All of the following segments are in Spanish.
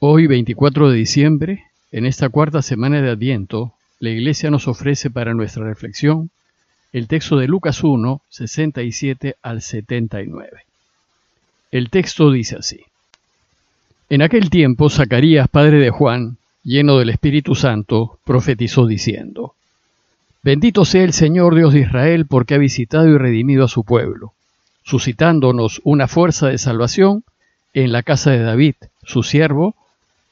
Hoy, 24 de diciembre, en esta cuarta semana de Adviento, la Iglesia nos ofrece para nuestra reflexión el texto de Lucas 1, 67 al 79. El texto dice así. En aquel tiempo, Zacarías, padre de Juan, lleno del Espíritu Santo, profetizó diciendo, Bendito sea el Señor Dios de Israel porque ha visitado y redimido a su pueblo, suscitándonos una fuerza de salvación en la casa de David, su siervo,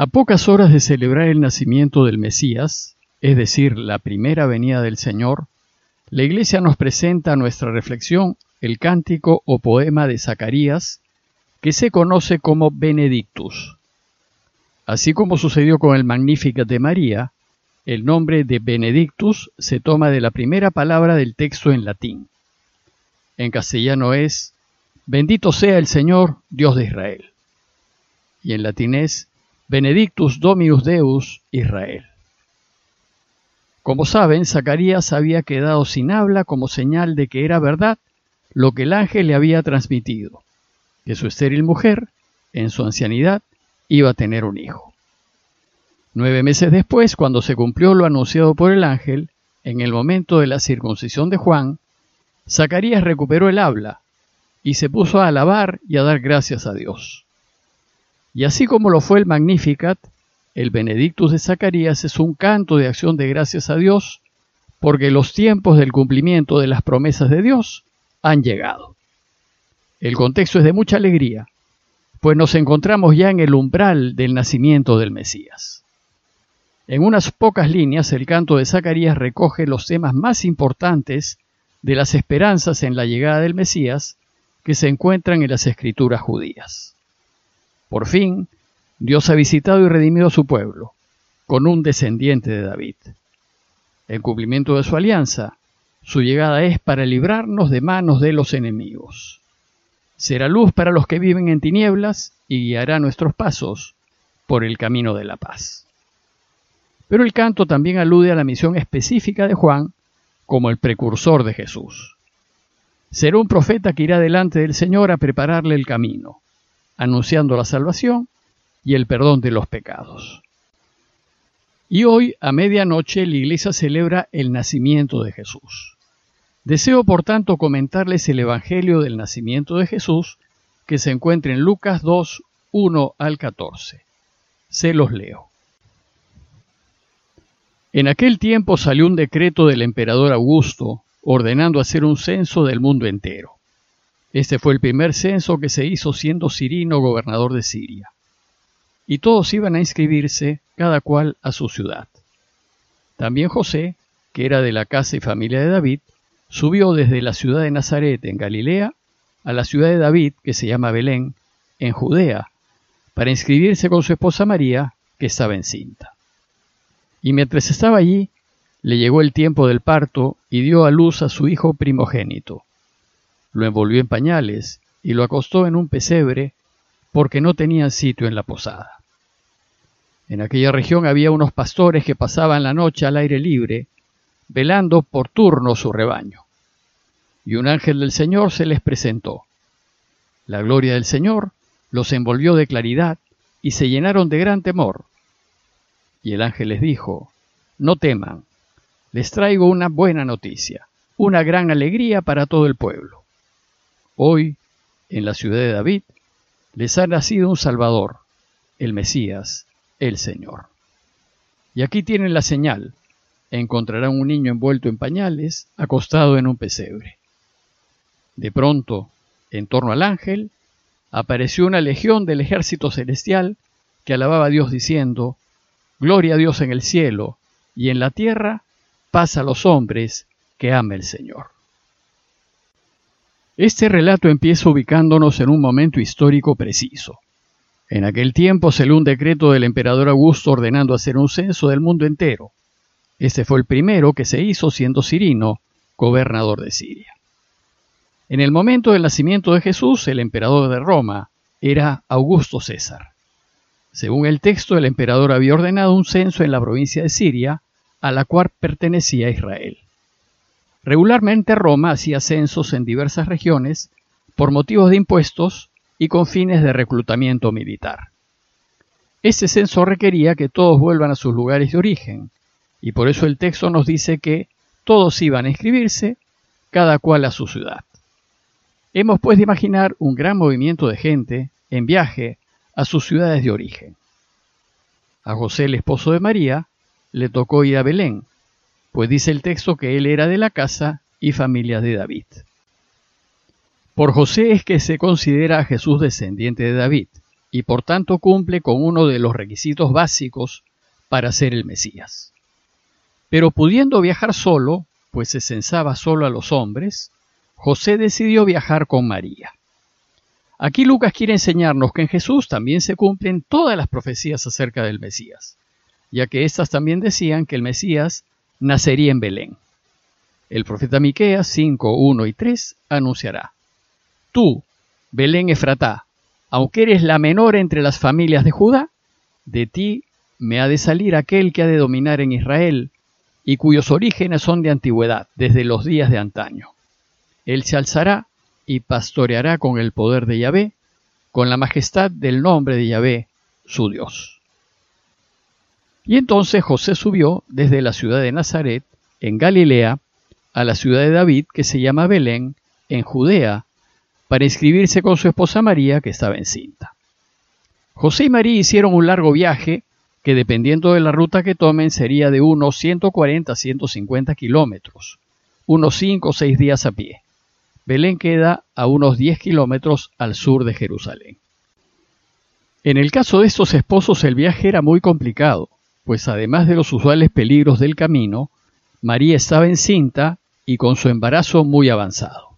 A pocas horas de celebrar el nacimiento del Mesías, es decir, la primera venida del Señor, la Iglesia nos presenta a nuestra reflexión el cántico o poema de Zacarías, que se conoce como Benedictus, Así como sucedió con el Magnificat de María, el nombre de Benedictus se toma de la primera palabra del texto en latín. En castellano es Bendito sea el Señor, Dios de Israel. Y en latín es Benedictus Dominus Deus Israel. Como saben, Zacarías había quedado sin habla como señal de que era verdad lo que el ángel le había transmitido, que su estéril mujer, en su ancianidad, iba a tener un hijo. Nueve meses después, cuando se cumplió lo anunciado por el ángel, en el momento de la circuncisión de Juan, Zacarías recuperó el habla y se puso a alabar y a dar gracias a Dios. Y así como lo fue el Magnificat, el Benedictus de Zacarías es un canto de acción de gracias a Dios, porque los tiempos del cumplimiento de las promesas de Dios han llegado. El contexto es de mucha alegría, pues nos encontramos ya en el umbral del nacimiento del Mesías. En unas pocas líneas el canto de Zacarías recoge los temas más importantes de las esperanzas en la llegada del Mesías que se encuentran en las escrituras judías. Por fin, Dios ha visitado y redimido a su pueblo, con un descendiente de David. En cumplimiento de su alianza, su llegada es para librarnos de manos de los enemigos. Será luz para los que viven en tinieblas y guiará nuestros pasos por el camino de la paz. Pero el canto también alude a la misión específica de Juan como el precursor de Jesús. Será un profeta que irá delante del Señor a prepararle el camino, anunciando la salvación y el perdón de los pecados. Y hoy, a medianoche, la iglesia celebra el nacimiento de Jesús. Deseo, por tanto, comentarles el Evangelio del nacimiento de Jesús que se encuentra en Lucas 2, 1 al 14. Se los leo. En aquel tiempo salió un decreto del emperador Augusto ordenando hacer un censo del mundo entero. Este fue el primer censo que se hizo siendo Cirino gobernador de Siria. Y todos iban a inscribirse, cada cual a su ciudad. También José, que era de la casa y familia de David, subió desde la ciudad de Nazaret en Galilea a la ciudad de David, que se llama Belén, en Judea, para inscribirse con su esposa María, que estaba encinta. Y mientras estaba allí, le llegó el tiempo del parto y dio a luz a su hijo primogénito. Lo envolvió en pañales y lo acostó en un pesebre porque no tenía sitio en la posada. En aquella región había unos pastores que pasaban la noche al aire libre velando por turno su rebaño. Y un ángel del Señor se les presentó. La gloria del Señor los envolvió de claridad y se llenaron de gran temor. Y el ángel les dijo, no teman, les traigo una buena noticia, una gran alegría para todo el pueblo. Hoy, en la ciudad de David, les ha nacido un Salvador, el Mesías, el Señor. Y aquí tienen la señal. Encontrarán un niño envuelto en pañales, acostado en un pesebre. De pronto, en torno al ángel, apareció una legión del ejército celestial que alababa a Dios diciendo, Gloria a Dios en el cielo, y en la tierra paz a los hombres que ama el Señor. Este relato empieza ubicándonos en un momento histórico preciso. En aquel tiempo salió un decreto del emperador Augusto ordenando hacer un censo del mundo entero. Este fue el primero que se hizo siendo Cirino gobernador de Siria. En el momento del nacimiento de Jesús, el emperador de Roma era Augusto César. Según el texto, el emperador había ordenado un censo en la provincia de Siria, a la cual pertenecía Israel. Regularmente Roma hacía censos en diversas regiones por motivos de impuestos y con fines de reclutamiento militar. Este censo requería que todos vuelvan a sus lugares de origen, y por eso el texto nos dice que todos iban a inscribirse, cada cual a su ciudad. Hemos pues de imaginar un gran movimiento de gente en viaje a sus ciudades de origen. A José, el esposo de María, le tocó ir a Belén, pues dice el texto que él era de la casa y familia de David. Por José es que se considera a Jesús descendiente de David, y por tanto cumple con uno de los requisitos básicos para ser el Mesías. Pero pudiendo viajar solo, pues se censaba solo a los hombres, José decidió viajar con María. Aquí Lucas quiere enseñarnos que en Jesús también se cumplen todas las profecías acerca del Mesías, ya que éstas también decían que el Mesías nacería en Belén. El profeta Miqueas 5, 1 y 3 anunciará: Tú, Belén Efratá, aunque eres la menor entre las familias de Judá, de ti me ha de salir aquel que ha de dominar en Israel, y cuyos orígenes son de antigüedad, desde los días de antaño. Él se alzará y pastoreará con el poder de Yahvé, con la majestad del nombre de Yahvé, su Dios. Y entonces José subió desde la ciudad de Nazaret, en Galilea, a la ciudad de David, que se llama Belén, en Judea, para inscribirse con su esposa María, que estaba encinta. José y María hicieron un largo viaje que dependiendo de la ruta que tomen sería de unos 140 a 150 kilómetros, unos 5 o 6 días a pie. Belén queda a unos 10 kilómetros al sur de Jerusalén. En el caso de estos esposos el viaje era muy complicado, pues además de los usuales peligros del camino, María estaba encinta y con su embarazo muy avanzado.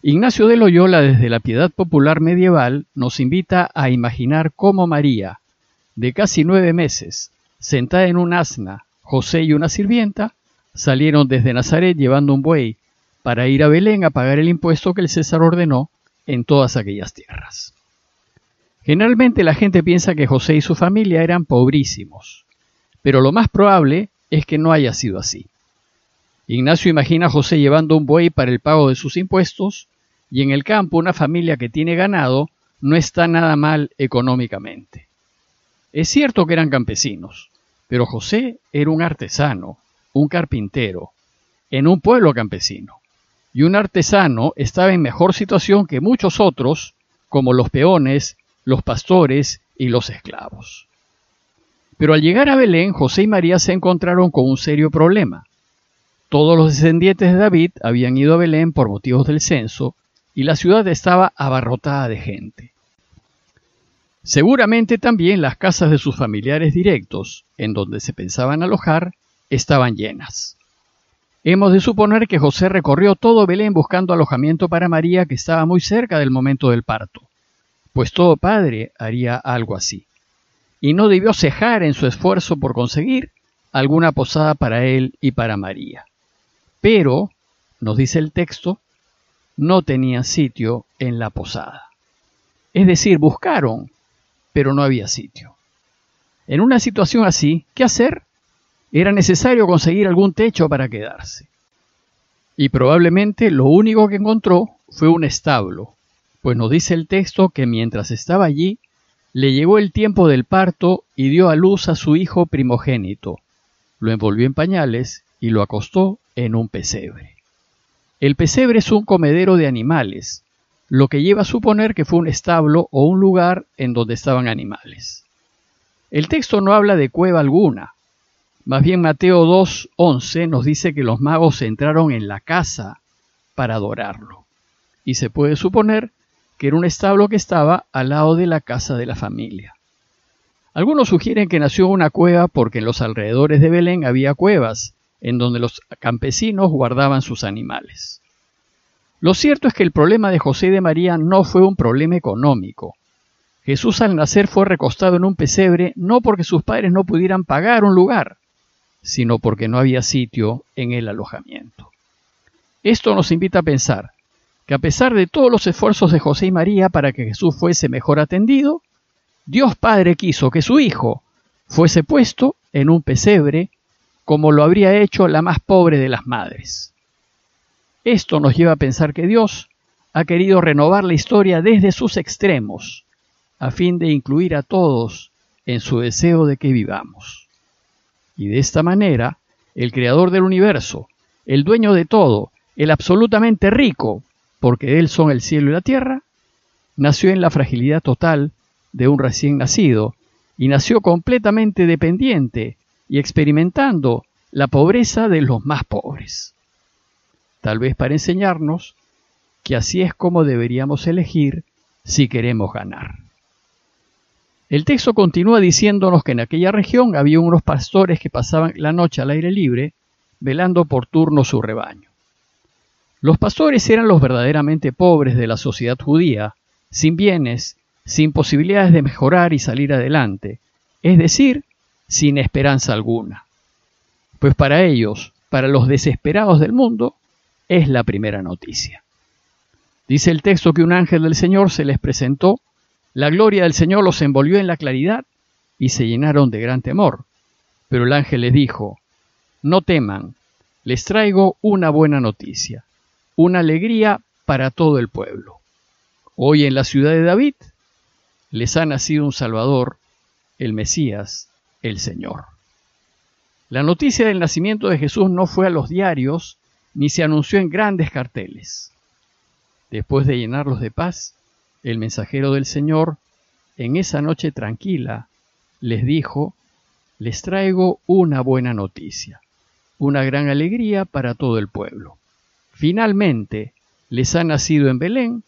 Ignacio de Loyola desde la piedad popular medieval nos invita a imaginar cómo María, de casi nueve meses, sentada en un asna, José y una sirvienta, salieron desde Nazaret llevando un buey para ir a Belén a pagar el impuesto que el César ordenó en todas aquellas tierras. Generalmente la gente piensa que José y su familia eran pobrísimos, pero lo más probable es que no haya sido así. Ignacio imagina a José llevando un buey para el pago de sus impuestos y en el campo una familia que tiene ganado no está nada mal económicamente. Es cierto que eran campesinos, pero José era un artesano, un carpintero, en un pueblo campesino. Y un artesano estaba en mejor situación que muchos otros, como los peones los pastores y los esclavos. Pero al llegar a Belén, José y María se encontraron con un serio problema. Todos los descendientes de David habían ido a Belén por motivos del censo y la ciudad estaba abarrotada de gente. Seguramente también las casas de sus familiares directos, en donde se pensaban alojar, estaban llenas. Hemos de suponer que José recorrió todo Belén buscando alojamiento para María que estaba muy cerca del momento del parto pues todo padre haría algo así. Y no debió cejar en su esfuerzo por conseguir alguna posada para él y para María. Pero, nos dice el texto, no tenían sitio en la posada. Es decir, buscaron, pero no había sitio. En una situación así, ¿qué hacer? Era necesario conseguir algún techo para quedarse. Y probablemente lo único que encontró fue un establo, pues nos dice el texto que mientras estaba allí, le llegó el tiempo del parto y dio a luz a su hijo primogénito. Lo envolvió en pañales y lo acostó en un pesebre. El pesebre es un comedero de animales, lo que lleva a suponer que fue un establo o un lugar en donde estaban animales. El texto no habla de cueva alguna, Más bien Mateo 2.11 nos dice que los magos entraron en la casa para adorarlo. Y se puede suponer que era un establo que estaba al lado de la casa de la familia. Algunos sugieren que nació una cueva porque en los alrededores de Belén había cuevas en donde los campesinos guardaban sus animales. Lo cierto es que el problema de José y de María no fue un problema económico. Jesús al nacer fue recostado en un pesebre no porque sus padres no pudieran pagar un lugar, sino porque no había sitio en el alojamiento. Esto nos invita a pensar que a pesar de todos los esfuerzos de José y María para que Jesús fuese mejor atendido, Dios Padre quiso que su Hijo fuese puesto en un pesebre como lo habría hecho la más pobre de las madres. Esto nos lleva a pensar que Dios ha querido renovar la historia desde sus extremos, a fin de incluir a todos en su deseo de que vivamos. Y de esta manera, el creador del universo, el dueño de todo, el absolutamente rico, porque Él son el cielo y la tierra, nació en la fragilidad total de un recién nacido y nació completamente dependiente y experimentando la pobreza de los más pobres. Tal vez para enseñarnos que así es como deberíamos elegir si queremos ganar. El texto continúa diciéndonos que en aquella región había unos pastores que pasaban la noche al aire libre, velando por turno su rebaño. Los pastores eran los verdaderamente pobres de la sociedad judía, sin bienes, sin posibilidades de mejorar y salir adelante, es decir, sin esperanza alguna. Pues para ellos, para los desesperados del mundo, es la primera noticia. Dice el texto que un ángel del Señor se les presentó, la gloria del Señor los envolvió en la claridad y se llenaron de gran temor. Pero el ángel les dijo, no teman, les traigo una buena noticia una alegría para todo el pueblo. Hoy en la ciudad de David les ha nacido un Salvador, el Mesías, el Señor. La noticia del nacimiento de Jesús no fue a los diarios ni se anunció en grandes carteles. Después de llenarlos de paz, el mensajero del Señor, en esa noche tranquila, les dijo, les traigo una buena noticia, una gran alegría para todo el pueblo. Finalmente les ha nacido en Belén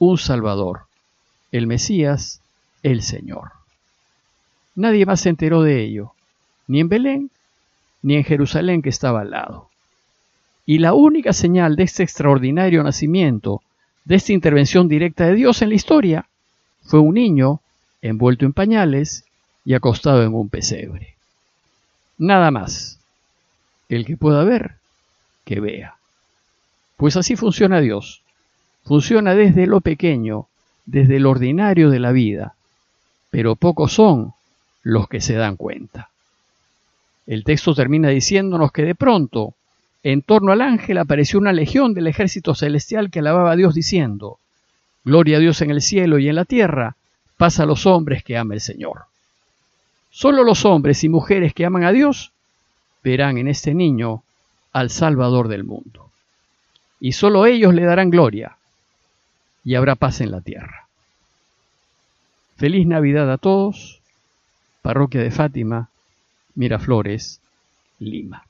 un Salvador, el Mesías, el Señor. Nadie más se enteró de ello, ni en Belén, ni en Jerusalén que estaba al lado. Y la única señal de este extraordinario nacimiento, de esta intervención directa de Dios en la historia, fue un niño envuelto en pañales y acostado en un pesebre. Nada más. El que pueda ver, que vea. Pues así funciona Dios. Funciona desde lo pequeño, desde lo ordinario de la vida, pero pocos son los que se dan cuenta. El texto termina diciéndonos que de pronto, en torno al ángel apareció una legión del ejército celestial que alababa a Dios diciendo, Gloria a Dios en el cielo y en la tierra, paz a los hombres que ama el Señor. Solo los hombres y mujeres que aman a Dios verán en este niño al Salvador del mundo y solo ellos le darán gloria, y habrá paz en la tierra. Feliz Navidad a todos, Parroquia de Fátima, Miraflores, Lima.